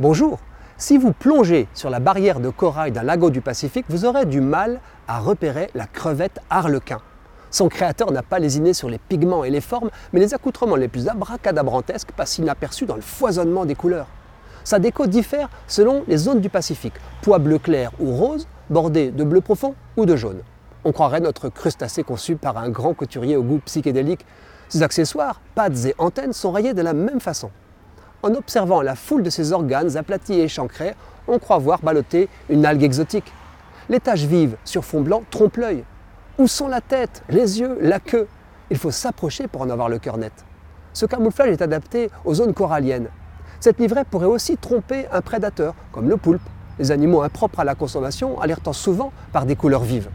Bonjour Si vous plongez sur la barrière de corail d'un lago du Pacifique, vous aurez du mal à repérer la crevette arlequin. Son créateur n'a pas lésiné sur les pigments et les formes, mais les accoutrements les plus abracadabrantesques passent inaperçus dans le foisonnement des couleurs. Sa déco diffère selon les zones du Pacifique, pois bleu clair ou rose, bordé de bleu profond ou de jaune. On croirait notre crustacé conçu par un grand couturier au goût psychédélique. Ses accessoires, pattes et antennes sont rayés de la même façon. En observant la foule de ses organes aplatis et échancrés, on croit voir balloter une algue exotique. Les taches vives sur fond blanc trompent l'œil. Où sont la tête, les yeux, la queue? Il faut s'approcher pour en avoir le cœur net. Ce camouflage est adapté aux zones coralliennes. Cette livrée pourrait aussi tromper un prédateur, comme le poulpe, les animaux impropres à la consommation alertant souvent par des couleurs vives.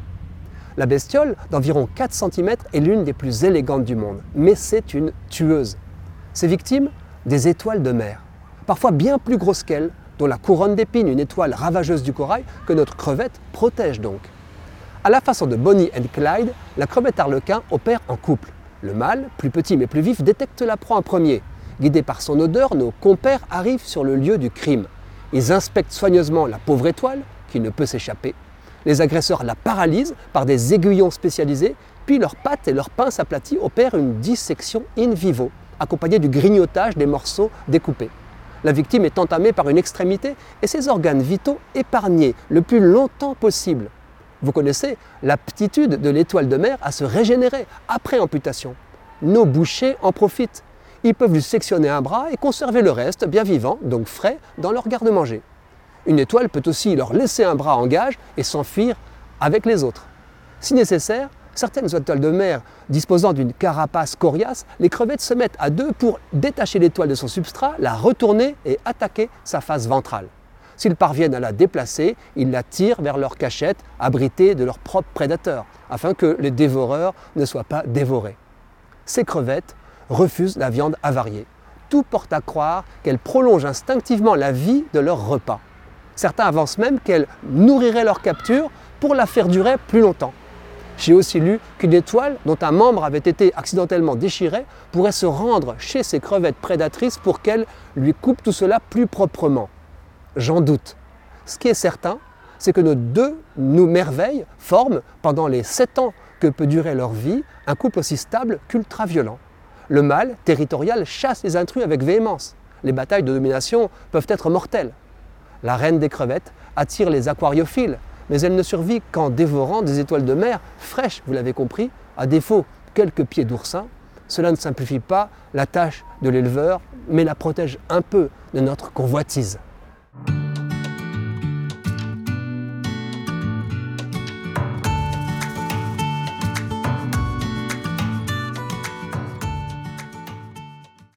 La bestiole, d'environ 4 cm, est l'une des plus élégantes du monde, mais c'est une tueuse. Ses victimes Des étoiles de mer, parfois bien plus grosses qu'elle, dont la couronne d'épines, une étoile ravageuse du corail, que notre crevette protège donc. À la façon de Bonnie and Clyde, la crevette arlequin opère en couple. Le mâle, plus petit mais plus vif, détecte la proie en premier. Guidés par son odeur, nos compères arrivent sur le lieu du crime. Ils inspectent soigneusement la pauvre étoile, qui ne peut s'échapper. Les agresseurs la paralysent par des aiguillons spécialisés, puis leurs pattes et leurs pinces aplaties opèrent une dissection in vivo, accompagnée du grignotage des morceaux découpés. La victime est entamée par une extrémité et ses organes vitaux épargnés le plus longtemps possible. Vous connaissez l'aptitude de l'étoile de mer à se régénérer après amputation. Nos bouchers en profitent. Ils peuvent lui sectionner un bras et conserver le reste bien vivant, donc frais, dans leur garde-manger. Une étoile peut aussi leur laisser un bras en gage et s'enfuir avec les autres. Si nécessaire, certaines étoiles de mer disposant d'une carapace coriace, les crevettes se mettent à deux pour détacher l'étoile de son substrat, la retourner et attaquer sa face ventrale. S'ils parviennent à la déplacer, ils la tirent vers leur cachette, abritée de leurs propres prédateurs, afin que les dévoreurs ne soient pas dévorés. Ces crevettes refusent la viande avariée. Tout porte à croire qu'elles prolongent instinctivement la vie de leur repas. Certains avancent même qu'elles nourriraient leur capture pour la faire durer plus longtemps. J'ai aussi lu qu'une étoile dont un membre avait été accidentellement déchiré pourrait se rendre chez ces crevettes prédatrices pour qu'elles lui coupent tout cela plus proprement. J'en doute. Ce qui est certain, c'est que nos deux nous merveilles forment, pendant les sept ans que peut durer leur vie, un couple aussi stable qu'ultra-violent. Le mâle, territorial, chasse les intrus avec véhémence. Les batailles de domination peuvent être mortelles. La reine des crevettes attire les aquariophiles, mais elle ne survit qu'en dévorant des étoiles de mer fraîches, vous l'avez compris, à défaut quelques pieds d'oursin. Cela ne simplifie pas la tâche de l'éleveur, mais la protège un peu de notre convoitise.